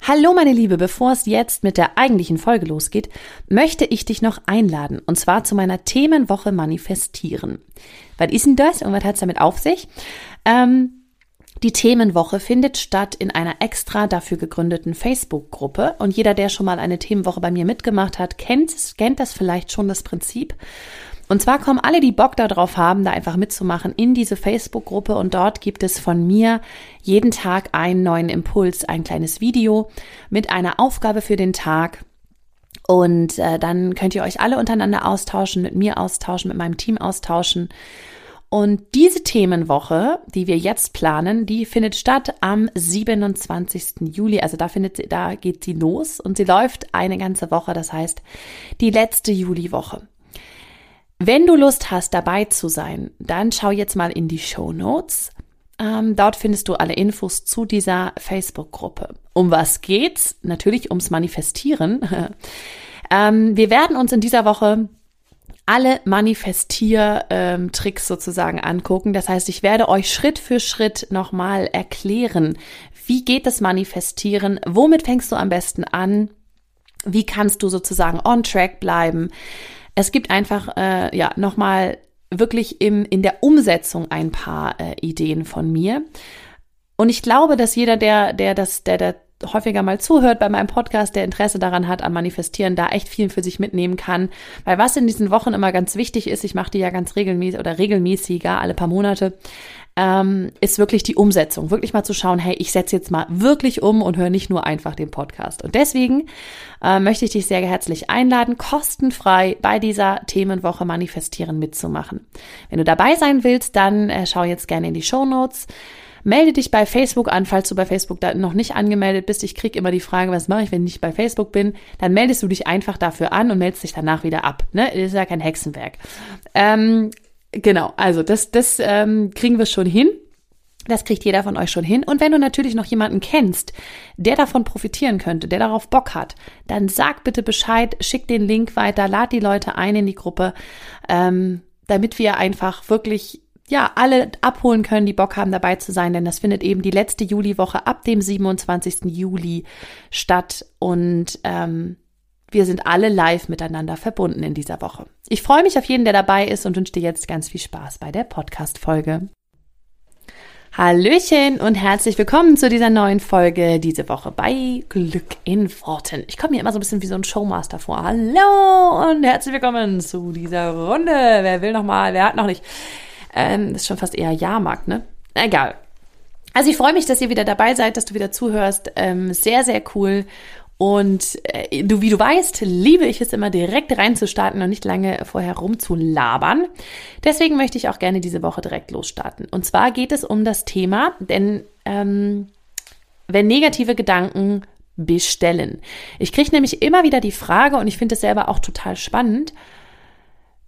Hallo meine Liebe, bevor es jetzt mit der eigentlichen Folge losgeht, möchte ich dich noch einladen und zwar zu meiner Themenwoche Manifestieren. Was ist denn das und was hat es damit auf sich? Ähm, die Themenwoche findet statt in einer extra dafür gegründeten Facebook-Gruppe und jeder, der schon mal eine Themenwoche bei mir mitgemacht hat, kennt, kennt das vielleicht schon das Prinzip. Und zwar kommen alle, die Bock darauf haben, da einfach mitzumachen, in diese Facebook-Gruppe und dort gibt es von mir jeden Tag einen neuen Impuls, ein kleines Video mit einer Aufgabe für den Tag. Und äh, dann könnt ihr euch alle untereinander austauschen, mit mir austauschen, mit meinem Team austauschen. Und diese Themenwoche, die wir jetzt planen, die findet statt am 27. Juli. Also da findet sie, da geht sie los und sie läuft eine ganze Woche. Das heißt, die letzte Juliwoche. Wenn du Lust hast, dabei zu sein, dann schau jetzt mal in die Show Notes. Ähm, dort findest du alle Infos zu dieser Facebook-Gruppe. Um was geht's? Natürlich ums Manifestieren. ähm, wir werden uns in dieser Woche alle Manifestier-Tricks sozusagen angucken. Das heißt, ich werde euch Schritt für Schritt nochmal erklären, wie geht das Manifestieren, womit fängst du am besten an, wie kannst du sozusagen on track bleiben, es gibt einfach äh, ja nochmal wirklich im, in der Umsetzung ein paar äh, Ideen von mir. Und ich glaube, dass jeder, der, der das, der, der häufiger mal zuhört bei meinem Podcast, der Interesse daran hat, am Manifestieren, da echt viel für sich mitnehmen kann. Weil was in diesen Wochen immer ganz wichtig ist, ich mache die ja ganz regelmäßig oder regelmäßiger, alle paar Monate, ähm, ist wirklich die Umsetzung. Wirklich mal zu schauen, hey, ich setze jetzt mal wirklich um und höre nicht nur einfach den Podcast. Und deswegen äh, möchte ich dich sehr herzlich einladen, kostenfrei bei dieser Themenwoche Manifestieren mitzumachen. Wenn du dabei sein willst, dann äh, schau jetzt gerne in die Show Notes. Melde dich bei Facebook an, falls du bei Facebook da noch nicht angemeldet bist. Ich kriege immer die Frage, was mache ich, wenn ich nicht bei Facebook bin? Dann meldest du dich einfach dafür an und meldest dich danach wieder ab. Ne? Das ist ja kein Hexenwerk. Ähm, Genau, also das, das ähm, kriegen wir schon hin. Das kriegt jeder von euch schon hin. Und wenn du natürlich noch jemanden kennst, der davon profitieren könnte, der darauf Bock hat, dann sag bitte Bescheid, schick den Link weiter, lad die Leute ein in die Gruppe, ähm, damit wir einfach wirklich ja, alle abholen können, die Bock haben, dabei zu sein, denn das findet eben die letzte Juliwoche ab dem 27. Juli statt. Und ähm, wir sind alle live miteinander verbunden in dieser Woche. Ich freue mich auf jeden, der dabei ist und wünsche dir jetzt ganz viel Spaß bei der Podcast-Folge. Hallöchen und herzlich willkommen zu dieser neuen Folge diese Woche bei Glück in Worten. Ich komme mir immer so ein bisschen wie so ein Showmaster vor. Hallo und herzlich willkommen zu dieser Runde. Wer will noch mal? Wer hat noch nicht? Ähm, ist schon fast eher Jahrmarkt, ne? Egal. Also ich freue mich, dass ihr wieder dabei seid, dass du wieder zuhörst. Ähm, sehr, sehr cool. Und äh, du, wie du weißt, liebe ich es immer direkt reinzustarten und nicht lange vorher rumzulabern. Deswegen möchte ich auch gerne diese Woche direkt losstarten. Und zwar geht es um das Thema, denn ähm, wenn negative Gedanken bestellen. Ich kriege nämlich immer wieder die Frage, und ich finde es selber auch total spannend,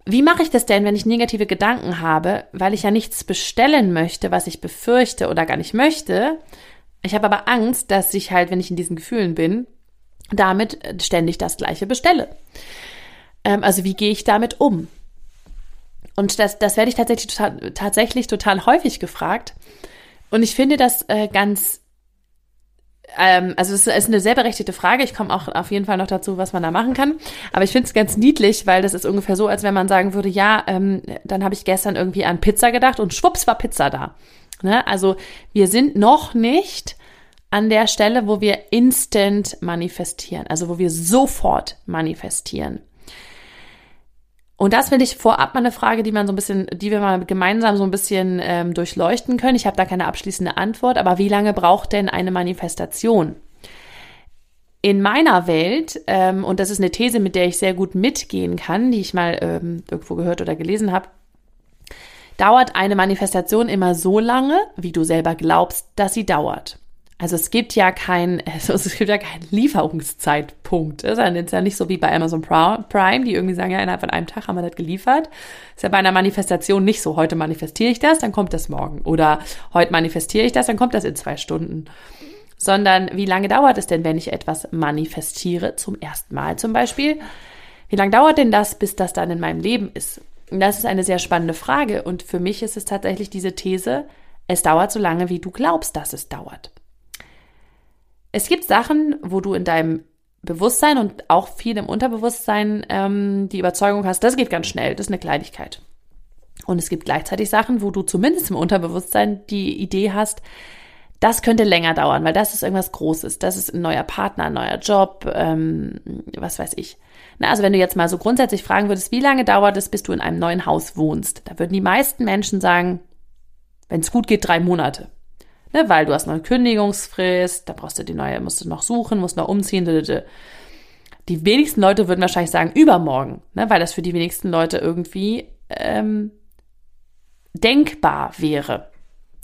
wie mache ich das denn, wenn ich negative Gedanken habe, weil ich ja nichts bestellen möchte, was ich befürchte oder gar nicht möchte? Ich habe aber Angst, dass ich halt, wenn ich in diesen Gefühlen bin, damit ständig das Gleiche bestelle. Ähm, also wie gehe ich damit um? Und das, das werde ich tatsächlich total, tatsächlich total häufig gefragt. Und ich finde das äh, ganz, ähm, also es ist eine sehr berechtigte Frage. Ich komme auch auf jeden Fall noch dazu, was man da machen kann. Aber ich finde es ganz niedlich, weil das ist ungefähr so, als wenn man sagen würde, ja, ähm, dann habe ich gestern irgendwie an Pizza gedacht und schwupps war Pizza da. Ne? Also wir sind noch nicht an der Stelle, wo wir instant manifestieren, also wo wir sofort manifestieren. Und das finde ich vorab mal eine Frage, die man so ein bisschen, die wir mal gemeinsam so ein bisschen ähm, durchleuchten können. Ich habe da keine abschließende Antwort, aber wie lange braucht denn eine Manifestation? In meiner Welt, ähm, und das ist eine These, mit der ich sehr gut mitgehen kann, die ich mal ähm, irgendwo gehört oder gelesen habe, dauert eine Manifestation immer so lange, wie du selber glaubst, dass sie dauert. Also es gibt ja kein, also es gibt ja keinen Lieferungszeitpunkt. Das ist ja nicht so wie bei Amazon Prime, die irgendwie sagen, ja, innerhalb von einem Tag haben wir das geliefert. Ist ja bei einer Manifestation nicht so. Heute manifestiere ich das, dann kommt das morgen. Oder heute manifestiere ich das, dann kommt das in zwei Stunden. Sondern wie lange dauert es denn, wenn ich etwas manifestiere, zum ersten Mal zum Beispiel? Wie lange dauert denn das, bis das dann in meinem Leben ist? Das ist eine sehr spannende Frage. Und für mich ist es tatsächlich diese These, es dauert so lange, wie du glaubst, dass es dauert. Es gibt Sachen, wo du in deinem Bewusstsein und auch viel im Unterbewusstsein ähm, die Überzeugung hast, das geht ganz schnell, das ist eine Kleinigkeit. Und es gibt gleichzeitig Sachen, wo du zumindest im Unterbewusstsein die Idee hast, das könnte länger dauern, weil das ist irgendwas Großes. Das ist ein neuer Partner, ein neuer Job, ähm, was weiß ich. Na, also wenn du jetzt mal so grundsätzlich fragen würdest, wie lange dauert es, bis du in einem neuen Haus wohnst, da würden die meisten Menschen sagen, wenn es gut geht, drei Monate. Ne, weil du hast noch eine Kündigungsfrist, da brauchst du die neue, musst du noch suchen, musst noch umziehen. Die wenigsten Leute würden wahrscheinlich sagen, übermorgen, ne, weil das für die wenigsten Leute irgendwie ähm, denkbar wäre.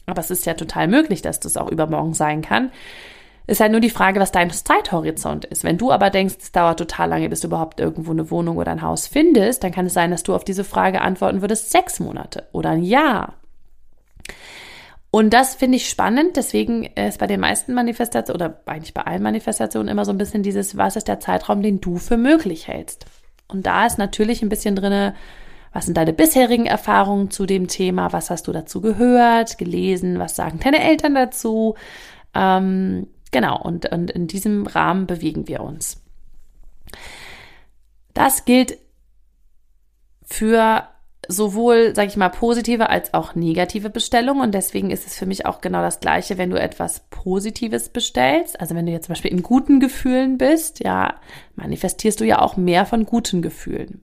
Aber es ist ja total möglich, dass das auch übermorgen sein kann. Ist halt nur die Frage, was dein Zeithorizont ist. Wenn du aber denkst, es dauert total lange, bis du überhaupt irgendwo eine Wohnung oder ein Haus findest, dann kann es sein, dass du auf diese Frage antworten würdest, sechs Monate oder ein Jahr und das finde ich spannend. Deswegen ist bei den meisten Manifestationen oder eigentlich bei allen Manifestationen immer so ein bisschen dieses, was ist der Zeitraum, den du für möglich hältst? Und da ist natürlich ein bisschen drinne, was sind deine bisherigen Erfahrungen zu dem Thema? Was hast du dazu gehört, gelesen? Was sagen deine Eltern dazu? Ähm, genau, und, und in diesem Rahmen bewegen wir uns. Das gilt für sowohl, sage ich mal, positive als auch negative Bestellungen. Und deswegen ist es für mich auch genau das Gleiche, wenn du etwas Positives bestellst. Also wenn du jetzt zum Beispiel in guten Gefühlen bist, ja, manifestierst du ja auch mehr von guten Gefühlen.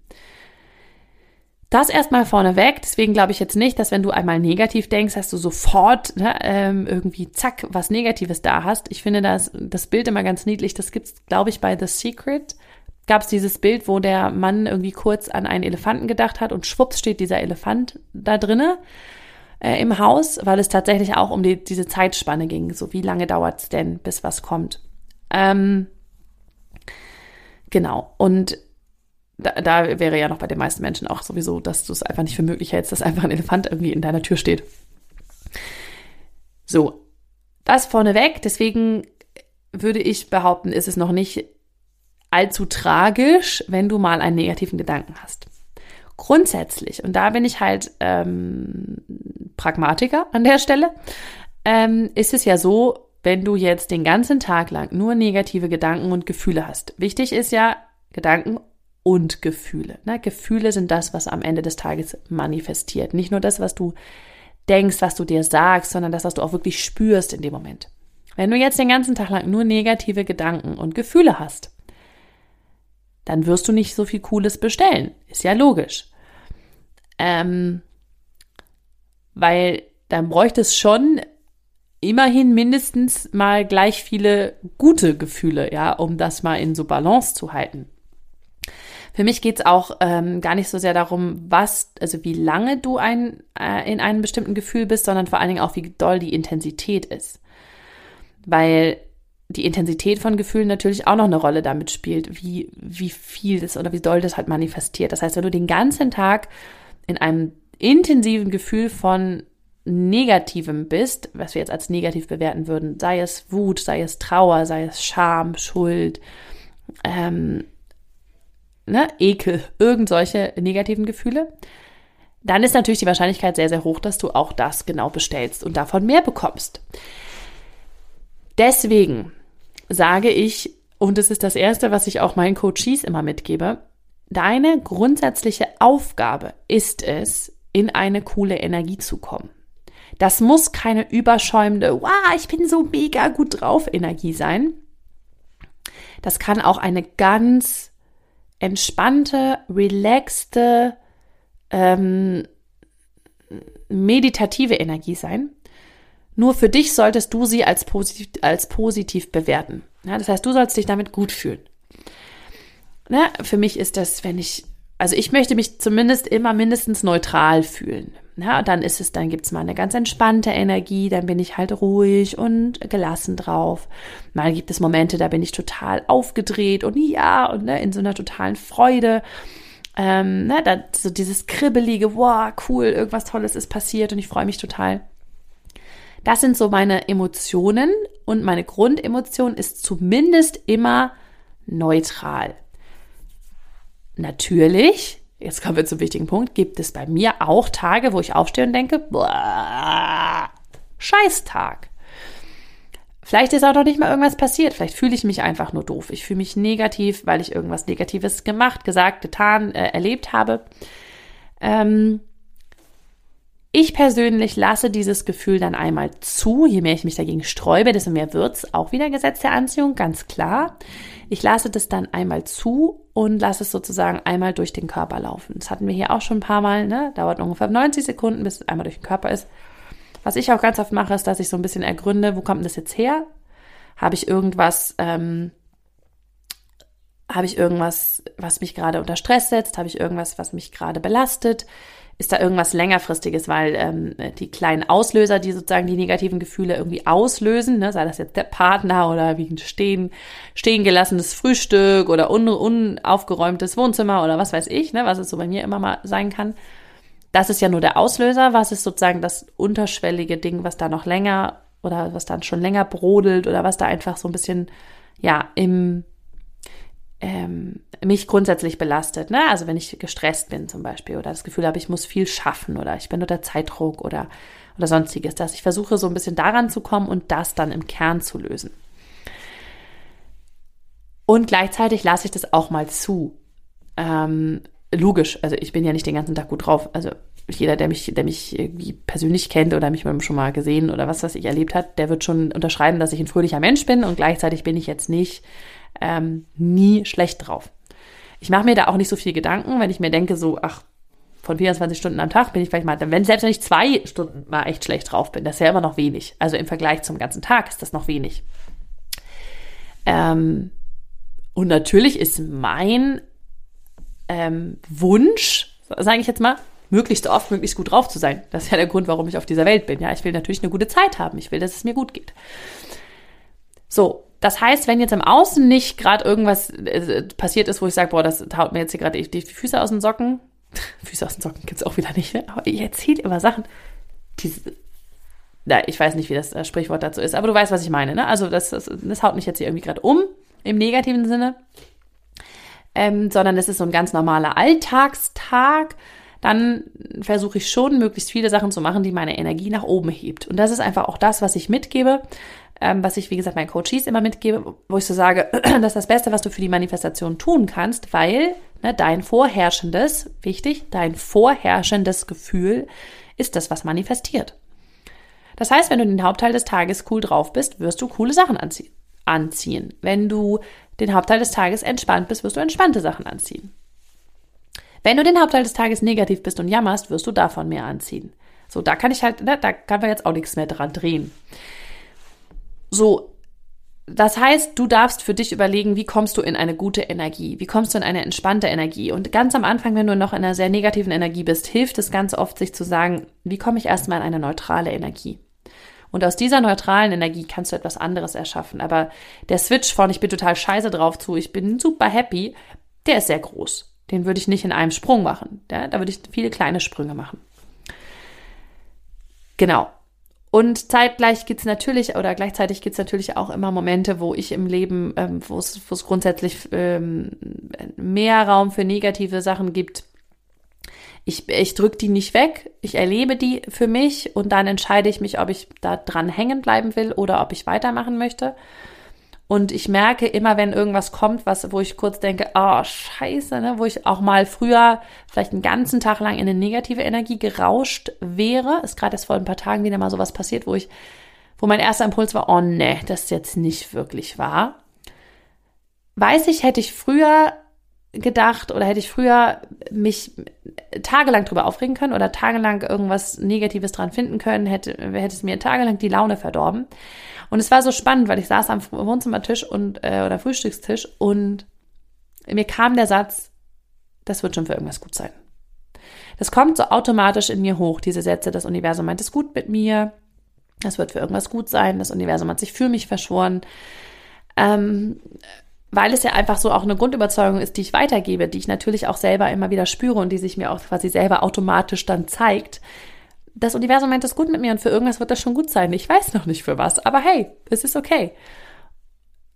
Das erstmal vorneweg. Deswegen glaube ich jetzt nicht, dass wenn du einmal negativ denkst, dass du sofort ne, ähm, irgendwie zack was Negatives da hast. Ich finde das, das Bild immer ganz niedlich. Das gibt's, glaube ich, bei The Secret gab es dieses Bild, wo der Mann irgendwie kurz an einen Elefanten gedacht hat und schwupps steht dieser Elefant da drinne äh, im Haus, weil es tatsächlich auch um die, diese Zeitspanne ging. So, wie lange dauert es denn, bis was kommt? Ähm, genau. Und da, da wäre ja noch bei den meisten Menschen auch sowieso, dass du es einfach nicht für möglich hältst, dass einfach ein Elefant irgendwie in deiner Tür steht. So, das vorneweg. Deswegen würde ich behaupten, ist es noch nicht allzu tragisch, wenn du mal einen negativen Gedanken hast. Grundsätzlich, und da bin ich halt ähm, Pragmatiker an der Stelle, ähm, ist es ja so, wenn du jetzt den ganzen Tag lang nur negative Gedanken und Gefühle hast. Wichtig ist ja Gedanken und Gefühle. Ne? Gefühle sind das, was am Ende des Tages manifestiert. Nicht nur das, was du denkst, was du dir sagst, sondern das, was du auch wirklich spürst in dem Moment. Wenn du jetzt den ganzen Tag lang nur negative Gedanken und Gefühle hast, dann wirst du nicht so viel Cooles bestellen. Ist ja logisch. Ähm, weil dann bräuchte es schon immerhin mindestens mal gleich viele gute Gefühle, ja, um das mal in so Balance zu halten. Für mich geht's auch ähm, gar nicht so sehr darum, was, also wie lange du ein, äh, in einem bestimmten Gefühl bist, sondern vor allen Dingen auch, wie doll die Intensität ist. Weil die Intensität von Gefühlen natürlich auch noch eine Rolle damit spielt, wie, wie viel das oder wie doll das halt manifestiert. Das heißt, wenn du den ganzen Tag in einem intensiven Gefühl von Negativem bist, was wir jetzt als negativ bewerten würden, sei es Wut, sei es Trauer, sei es Scham, Schuld, ähm, ne, Ekel, irgend solche negativen Gefühle, dann ist natürlich die Wahrscheinlichkeit sehr, sehr hoch, dass du auch das genau bestellst und davon mehr bekommst. Deswegen sage ich, und es ist das Erste, was ich auch meinen Coaches immer mitgebe, deine grundsätzliche Aufgabe ist es, in eine coole Energie zu kommen. Das muss keine überschäumende, wow, ich bin so mega gut drauf Energie sein. Das kann auch eine ganz entspannte, relaxte, ähm, meditative Energie sein. Nur für dich solltest du sie als positiv, als positiv bewerten. Ja, das heißt, du sollst dich damit gut fühlen. Na, für mich ist das, wenn ich, also ich möchte mich zumindest immer mindestens neutral fühlen. Ja, dann ist es, dann gibt's mal eine ganz entspannte Energie, dann bin ich halt ruhig und gelassen drauf. Mal gibt es Momente, da bin ich total aufgedreht und ja, und ne, in so einer totalen Freude. Ähm, ne, da, so dieses kribbelige, wow, cool, irgendwas Tolles ist passiert und ich freue mich total. Das sind so meine Emotionen und meine Grundemotion ist zumindest immer neutral. Natürlich, jetzt kommen wir zum wichtigen Punkt, gibt es bei mir auch Tage, wo ich aufstehe und denke, boah, Scheißtag. Vielleicht ist auch noch nicht mal irgendwas passiert. Vielleicht fühle ich mich einfach nur doof. Ich fühle mich negativ, weil ich irgendwas Negatives gemacht, gesagt, getan, äh, erlebt habe. Ähm, ich persönlich lasse dieses Gefühl dann einmal zu. Je mehr ich mich dagegen sträube, desto mehr wird's. Auch wieder Gesetz der Anziehung, ganz klar. Ich lasse das dann einmal zu und lasse es sozusagen einmal durch den Körper laufen. Das hatten wir hier auch schon ein paar Mal. Ne? Dauert ungefähr 90 Sekunden, bis es einmal durch den Körper ist. Was ich auch ganz oft mache, ist, dass ich so ein bisschen ergründe, wo kommt denn das jetzt her? Habe ich irgendwas, ähm, habe ich irgendwas, was mich gerade unter Stress setzt? Habe ich irgendwas, was mich gerade belastet? ist da irgendwas längerfristiges, weil ähm, die kleinen Auslöser, die sozusagen die negativen Gefühle irgendwie auslösen, ne, sei das jetzt der Partner oder wie ein stehen, stehen gelassenes Frühstück oder un, unaufgeräumtes Wohnzimmer oder was weiß ich, ne, was es so bei mir immer mal sein kann. Das ist ja nur der Auslöser, was ist sozusagen das unterschwellige Ding, was da noch länger oder was dann schon länger brodelt oder was da einfach so ein bisschen ja im ähm, mich grundsätzlich belastet. Ne? Also wenn ich gestresst bin zum Beispiel oder das Gefühl habe, ich muss viel schaffen oder ich bin unter Zeitdruck oder, oder sonstiges, dass ich versuche so ein bisschen daran zu kommen und das dann im Kern zu lösen. Und gleichzeitig lasse ich das auch mal zu. Ähm, logisch, also ich bin ja nicht den ganzen Tag gut drauf. Also jeder, der mich, der mich irgendwie persönlich kennt oder mich schon mal gesehen oder was, was ich erlebt hat, der wird schon unterschreiben, dass ich ein fröhlicher Mensch bin und gleichzeitig bin ich jetzt nicht ähm, nie schlecht drauf. Ich mache mir da auch nicht so viel Gedanken, wenn ich mir denke, so, ach, von 24 Stunden am Tag bin ich vielleicht mal, wenn selbst wenn ich zwei Stunden mal echt schlecht drauf bin, das ist ja immer noch wenig. Also im Vergleich zum ganzen Tag ist das noch wenig. Ähm, und natürlich ist mein ähm, Wunsch, sage ich jetzt mal, möglichst oft, möglichst gut drauf zu sein. Das ist ja der Grund, warum ich auf dieser Welt bin. Ja, ich will natürlich eine gute Zeit haben. Ich will, dass es mir gut geht. So, das heißt, wenn jetzt im Außen nicht gerade irgendwas äh, passiert ist, wo ich sage, boah, das haut mir jetzt hier gerade die, die, Füße aus den Socken. Füße aus den Socken gibt's auch wieder nicht, ne? Aber ihr erzählt immer Sachen, die, na, ich weiß nicht, wie das äh, Sprichwort dazu ist, aber du weißt, was ich meine, ne? Also das, das, das haut mich jetzt hier irgendwie gerade um, im negativen Sinne. Ähm, sondern es ist so ein ganz normaler Alltagstag, dann versuche ich schon, möglichst viele Sachen zu machen, die meine Energie nach oben hebt. Und das ist einfach auch das, was ich mitgebe ähm, was ich, wie gesagt, meinen Coaches immer mitgebe, wo ich so sage, das ist das Beste, was du für die Manifestation tun kannst, weil ne, dein vorherrschendes, wichtig, dein vorherrschendes Gefühl ist das, was manifestiert. Das heißt, wenn du den Hauptteil des Tages cool drauf bist, wirst du coole Sachen anzie anziehen. Wenn du den Hauptteil des Tages entspannt bist, wirst du entspannte Sachen anziehen. Wenn du den Hauptteil des Tages negativ bist und jammerst, wirst du davon mehr anziehen. So, da kann ich halt, ne, da kann man jetzt auch nichts mehr dran drehen. So, das heißt, du darfst für dich überlegen, wie kommst du in eine gute Energie? Wie kommst du in eine entspannte Energie? Und ganz am Anfang, wenn du noch in einer sehr negativen Energie bist, hilft es ganz oft, sich zu sagen, wie komme ich erstmal in eine neutrale Energie? Und aus dieser neutralen Energie kannst du etwas anderes erschaffen. Aber der Switch von ich bin total scheiße drauf zu, ich bin super happy, der ist sehr groß. Den würde ich nicht in einem Sprung machen. Ja, da würde ich viele kleine Sprünge machen. Genau. Und zeitgleich gibt's natürlich oder gleichzeitig gibt's natürlich auch immer Momente, wo ich im Leben, ähm, wo es grundsätzlich ähm, mehr Raum für negative Sachen gibt. Ich, ich drücke die nicht weg, ich erlebe die für mich und dann entscheide ich mich, ob ich da dran hängen bleiben will oder ob ich weitermachen möchte. Und ich merke immer, wenn irgendwas kommt, was, wo ich kurz denke, oh, scheiße, ne, wo ich auch mal früher vielleicht einen ganzen Tag lang in eine negative Energie gerauscht wäre, ist gerade erst vor ein paar Tagen wieder mal sowas passiert, wo ich, wo mein erster Impuls war, oh ne, das ist jetzt nicht wirklich wahr. Weiß ich, hätte ich früher gedacht oder hätte ich früher mich tagelang drüber aufregen können oder tagelang irgendwas Negatives dran finden können, hätte, hätte es mir tagelang die Laune verdorben. Und es war so spannend, weil ich saß am Wohnzimmertisch und äh, oder Frühstückstisch und mir kam der Satz, das wird schon für irgendwas gut sein. Das kommt so automatisch in mir hoch, diese Sätze, das Universum meint es gut mit mir, das wird für irgendwas gut sein, das Universum hat sich für mich verschworen. Ähm, weil es ja einfach so auch eine Grundüberzeugung ist, die ich weitergebe, die ich natürlich auch selber immer wieder spüre und die sich mir auch quasi selber automatisch dann zeigt. Das Universum meint es gut mit mir und für irgendwas wird das schon gut sein. Ich weiß noch nicht für was, aber hey, es ist okay.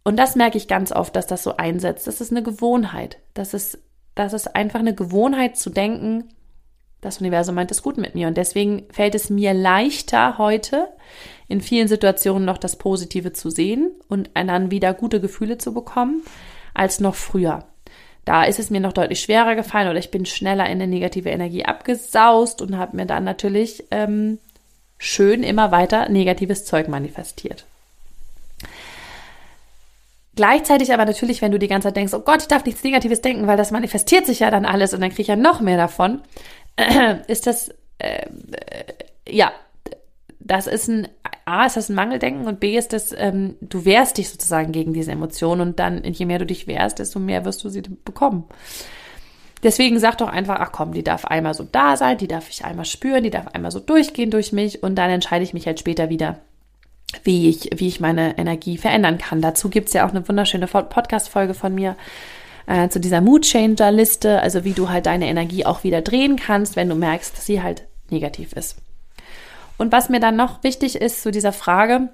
Und das merke ich ganz oft, dass das so einsetzt. Das ist eine Gewohnheit. Das ist, das ist einfach eine Gewohnheit zu denken, das Universum meint es gut mit mir. Und deswegen fällt es mir leichter heute, in vielen Situationen noch das Positive zu sehen und dann wieder gute Gefühle zu bekommen, als noch früher. Da ist es mir noch deutlich schwerer gefallen oder ich bin schneller in eine negative Energie abgesaust und habe mir dann natürlich ähm, schön immer weiter negatives Zeug manifestiert. Gleichzeitig aber natürlich, wenn du die ganze Zeit denkst, oh Gott, ich darf nichts Negatives denken, weil das manifestiert sich ja dann alles und dann kriege ich ja noch mehr davon, ist das, äh, ja, das ist ein, A, ist das ein Mangeldenken und B ist das, ähm, du wehrst dich sozusagen gegen diese Emotionen und dann, je mehr du dich wehrst, desto mehr wirst du sie bekommen. Deswegen sag doch einfach, ach komm, die darf einmal so da sein, die darf ich einmal spüren, die darf einmal so durchgehen durch mich und dann entscheide ich mich halt später wieder, wie ich, wie ich meine Energie verändern kann. Dazu gibt's ja auch eine wunderschöne Podcast-Folge von mir, äh, zu dieser Mood Changer Liste, also wie du halt deine Energie auch wieder drehen kannst, wenn du merkst, dass sie halt negativ ist. Und was mir dann noch wichtig ist zu dieser Frage,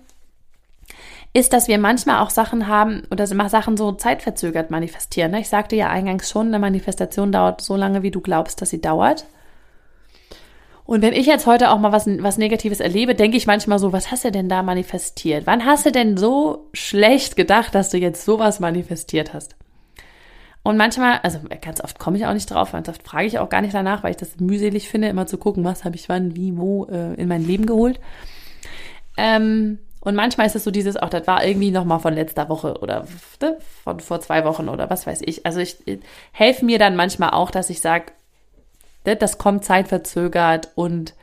ist, dass wir manchmal auch Sachen haben oder Sachen so zeitverzögert manifestieren. Ne? Ich sagte ja eingangs schon, eine Manifestation dauert so lange, wie du glaubst, dass sie dauert. Und wenn ich jetzt heute auch mal was, was Negatives erlebe, denke ich manchmal so, was hast du denn da manifestiert? Wann hast du denn so schlecht gedacht, dass du jetzt sowas manifestiert hast? Und manchmal, also ganz oft komme ich auch nicht drauf, ganz oft frage ich auch gar nicht danach, weil ich das mühselig finde, immer zu gucken, was habe ich wann, wie, wo äh, in mein Leben geholt. Ähm, und manchmal ist es so dieses, auch das war irgendwie nochmal von letzter Woche oder ne, von vor zwei Wochen oder was weiß ich. Also ich, ich helfe mir dann manchmal auch, dass ich sage, ne, das kommt zeitverzögert und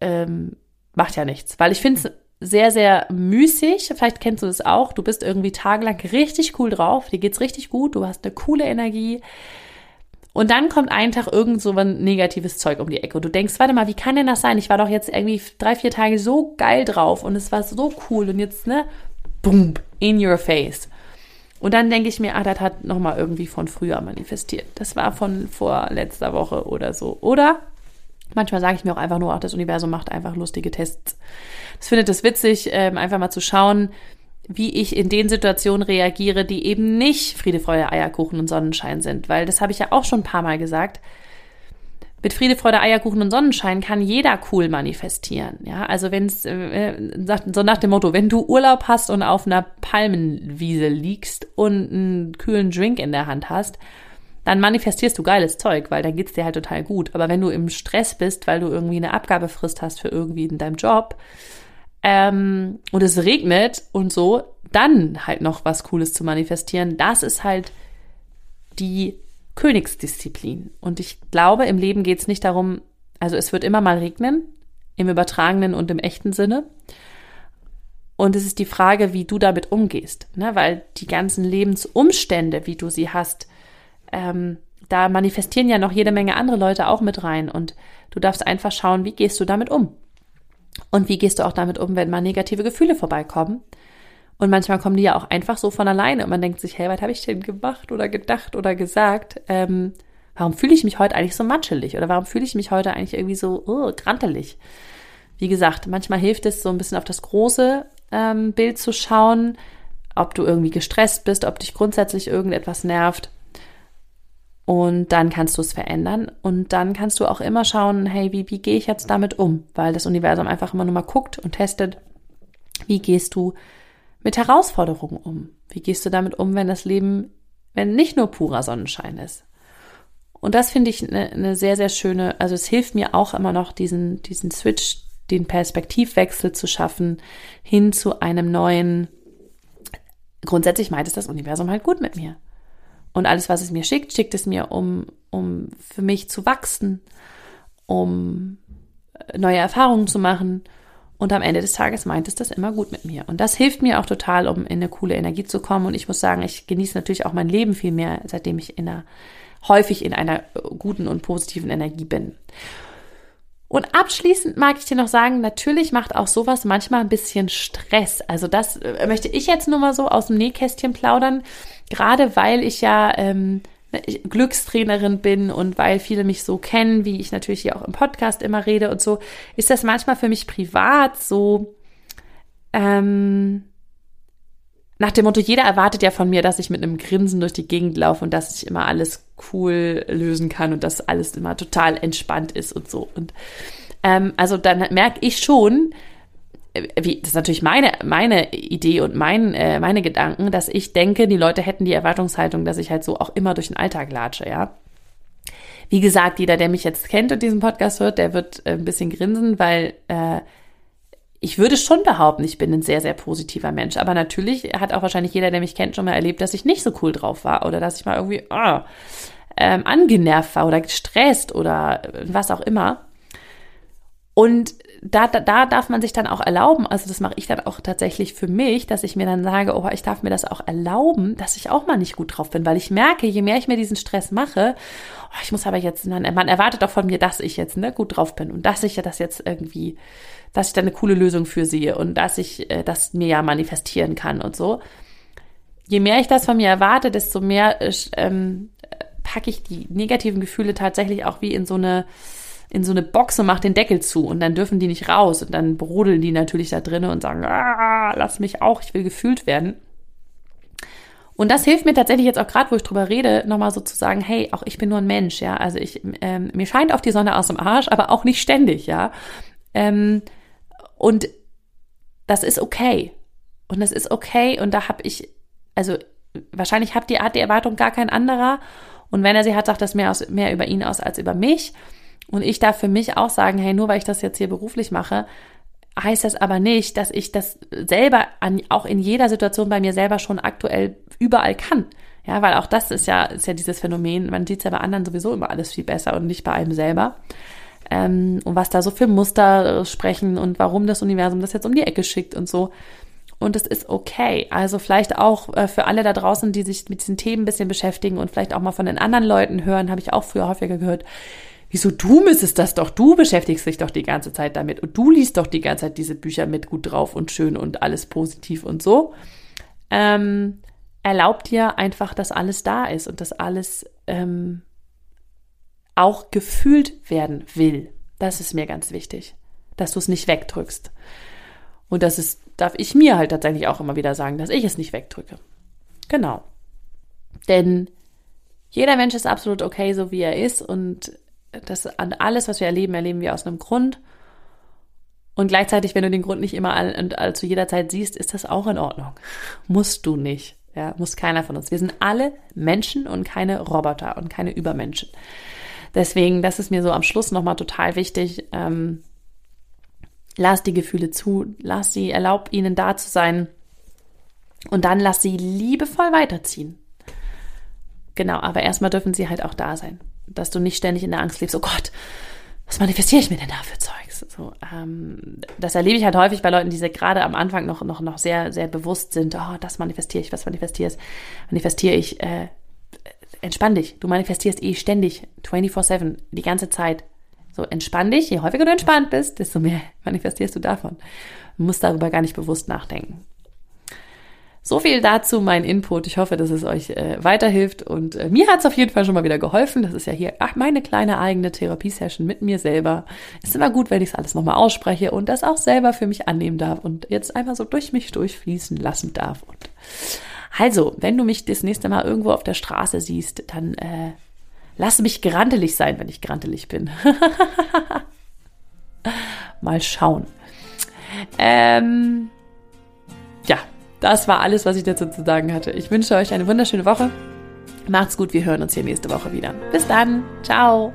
ähm, macht ja nichts. Weil ich finde es sehr, sehr müßig. Vielleicht kennst du das auch. Du bist irgendwie tagelang richtig cool drauf. Dir geht's richtig gut. Du hast eine coole Energie. Und dann kommt ein Tag irgend so ein negatives Zeug um die Ecke. Und du denkst, warte mal, wie kann denn das sein? Ich war doch jetzt irgendwie drei, vier Tage so geil drauf und es war so cool. Und jetzt, ne, boom, in your face. Und dann denke ich mir, ah, das hat nochmal irgendwie von früher manifestiert. Das war von vor letzter Woche oder so. Oder manchmal sage ich mir auch einfach nur, ach, das Universum macht einfach lustige Tests. Das findet es witzig, ähm, einfach mal zu schauen, wie ich in den Situationen reagiere, die eben nicht Friede, Freude, Eierkuchen und Sonnenschein sind. Weil das habe ich ja auch schon ein paar Mal gesagt. Mit Friede, Freude, Eierkuchen und Sonnenschein kann jeder cool manifestieren. Ja, also wenn es äh, so nach dem Motto, wenn du Urlaub hast und auf einer Palmenwiese liegst und einen kühlen Drink in der Hand hast, dann manifestierst du geiles Zeug, weil dann geht's dir halt total gut. Aber wenn du im Stress bist, weil du irgendwie eine Abgabefrist hast für irgendwie in deinem Job, ähm, und es regnet und so, dann halt noch was Cooles zu manifestieren, das ist halt die Königsdisziplin. Und ich glaube, im Leben geht es nicht darum, also es wird immer mal regnen, im übertragenen und im echten Sinne. Und es ist die Frage, wie du damit umgehst, ne? weil die ganzen Lebensumstände, wie du sie hast, ähm, da manifestieren ja noch jede Menge andere Leute auch mit rein. Und du darfst einfach schauen, wie gehst du damit um. Und wie gehst du auch damit um, wenn mal negative Gefühle vorbeikommen? Und manchmal kommen die ja auch einfach so von alleine und man denkt sich, hey, was habe ich denn gemacht oder gedacht oder gesagt? Ähm, warum fühle ich mich heute eigentlich so matschelig oder warum fühle ich mich heute eigentlich irgendwie so oh, grantelig? Wie gesagt, manchmal hilft es so ein bisschen auf das große ähm, Bild zu schauen, ob du irgendwie gestresst bist, ob dich grundsätzlich irgendetwas nervt. Und dann kannst du es verändern. Und dann kannst du auch immer schauen, hey, wie, wie gehe ich jetzt damit um? Weil das Universum einfach immer nur mal guckt und testet, wie gehst du mit Herausforderungen um? Wie gehst du damit um, wenn das Leben, wenn nicht nur purer Sonnenschein ist? Und das finde ich eine, eine sehr, sehr schöne, also es hilft mir auch immer noch, diesen, diesen Switch, den Perspektivwechsel zu schaffen, hin zu einem neuen, grundsätzlich meint es das Universum halt gut mit mir. Und alles, was es mir schickt, schickt es mir, um, um für mich zu wachsen, um äh, neue Erfahrungen zu machen. Und am Ende des Tages meint es das immer gut mit mir. Und das hilft mir auch total, um in eine coole Energie zu kommen. Und ich muss sagen, ich genieße natürlich auch mein Leben viel mehr, seitdem ich in einer häufig in einer guten und positiven Energie bin. Und abschließend mag ich dir noch sagen, natürlich macht auch sowas manchmal ein bisschen Stress. Also das äh, möchte ich jetzt nur mal so aus dem Nähkästchen plaudern, gerade weil ich ja ähm, Glückstrainerin bin und weil viele mich so kennen, wie ich natürlich hier auch im Podcast immer rede und so, ist das manchmal für mich privat so, ähm, nach dem Motto, jeder erwartet ja von mir, dass ich mit einem Grinsen durch die Gegend laufe und dass ich immer alles cool lösen kann und dass alles immer total entspannt ist und so. Und ähm, also dann merke ich schon, wie, das ist natürlich meine, meine Idee und mein, äh, meine Gedanken, dass ich denke, die Leute hätten die Erwartungshaltung, dass ich halt so auch immer durch den Alltag latsche, ja. Wie gesagt, jeder, der mich jetzt kennt und diesen Podcast hört, der wird äh, ein bisschen grinsen, weil äh, ich würde schon behaupten, ich bin ein sehr, sehr positiver Mensch. Aber natürlich hat auch wahrscheinlich jeder, der mich kennt, schon mal erlebt, dass ich nicht so cool drauf war oder dass ich mal irgendwie oh, ähm, angenervt war oder gestresst oder was auch immer. Und da, da, da darf man sich dann auch erlauben, also das mache ich dann auch tatsächlich für mich, dass ich mir dann sage, oh, ich darf mir das auch erlauben, dass ich auch mal nicht gut drauf bin, weil ich merke, je mehr ich mir diesen Stress mache, oh, ich muss aber jetzt, man erwartet auch von mir, dass ich jetzt ne, gut drauf bin und dass ich ja das jetzt irgendwie dass ich da eine coole Lösung für sehe und dass ich äh, das mir ja manifestieren kann und so. Je mehr ich das von mir erwarte, desto mehr äh, ähm, packe ich die negativen Gefühle tatsächlich auch wie in so eine in so eine Box und mache den Deckel zu und dann dürfen die nicht raus und dann brodeln die natürlich da drinnen und sagen, ah, lass mich auch, ich will gefühlt werden. Und das hilft mir tatsächlich jetzt auch gerade, wo ich drüber rede, nochmal so zu sagen, hey, auch ich bin nur ein Mensch, ja. Also ich, ähm, mir scheint auch die Sonne aus dem Arsch, aber auch nicht ständig, ja. Ähm, und das ist okay. Und das ist okay. Und da habe ich, also wahrscheinlich hat die, Art die Erwartung gar kein anderer. Und wenn er sie hat, sagt das mehr, aus, mehr über ihn aus als über mich. Und ich darf für mich auch sagen, hey, nur weil ich das jetzt hier beruflich mache, heißt das aber nicht, dass ich das selber an, auch in jeder Situation bei mir selber schon aktuell überall kann. Ja, weil auch das ist ja, ist ja dieses Phänomen, man sieht es ja bei anderen sowieso immer alles viel besser und nicht bei einem selber ähm, und was da so für Muster sprechen und warum das Universum das jetzt um die Ecke schickt und so. Und es ist okay. Also vielleicht auch äh, für alle da draußen, die sich mit diesen Themen ein bisschen beschäftigen und vielleicht auch mal von den anderen Leuten hören, habe ich auch früher häufiger gehört. Wieso du müsstest das doch? Du beschäftigst dich doch die ganze Zeit damit und du liest doch die ganze Zeit diese Bücher mit gut drauf und schön und alles positiv und so. Ähm, erlaubt dir einfach, dass alles da ist und dass alles ähm, auch gefühlt werden will. Das ist mir ganz wichtig, dass du es nicht wegdrückst. Und das ist, darf ich mir halt tatsächlich auch immer wieder sagen, dass ich es nicht wegdrücke. Genau. Denn jeder Mensch ist absolut okay, so wie er ist. Und das an alles, was wir erleben, erleben wir aus einem Grund. Und gleichzeitig, wenn du den Grund nicht immer all, und all, zu jeder Zeit siehst, ist das auch in Ordnung. Musst du nicht. Ja, muss keiner von uns. Wir sind alle Menschen und keine Roboter und keine Übermenschen. Deswegen, das ist mir so am Schluss nochmal total wichtig. Ähm, lass die Gefühle zu, lass sie, erlaub ihnen da zu sein und dann lass sie liebevoll weiterziehen. Genau, aber erstmal dürfen sie halt auch da sein. Dass du nicht ständig in der Angst lebst, oh Gott, was manifestiere ich mir denn da für Zeugs? So, ähm, das erlebe ich halt häufig bei Leuten, die gerade am Anfang noch, noch, noch sehr, sehr bewusst sind, oh, das manifestiere ich, was manifestiere ich, manifestiere ich, äh, entspann dich. Du manifestierst eh ständig, 24-7, die ganze Zeit. So, entspann dich. Je häufiger du entspannt bist, desto mehr manifestierst du davon. Du musst darüber gar nicht bewusst nachdenken. So viel dazu mein Input. Ich hoffe, dass es euch äh, weiterhilft und äh, mir hat es auf jeden Fall schon mal wieder geholfen. Das ist ja hier ach, meine kleine eigene Therapiesession mit mir selber. Ist immer gut, wenn ich es alles nochmal ausspreche und das auch selber für mich annehmen darf und jetzt einfach so durch mich durchfließen lassen darf. Und also, wenn du mich das nächste Mal irgendwo auf der Straße siehst, dann äh, lass mich grantelig sein, wenn ich grantelig bin. Mal schauen. Ähm, das war alles, was ich dazu zu sagen hatte. Ich wünsche euch eine wunderschöne Woche. Macht's gut, wir hören uns hier nächste Woche wieder. Bis dann. Ciao.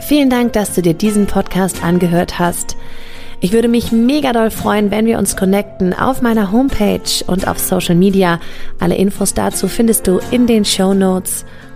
Vielen Dank, dass du dir diesen Podcast angehört hast. Ich würde mich mega doll freuen, wenn wir uns connecten auf meiner Homepage und auf Social Media. Alle Infos dazu findest du in den Show Notes.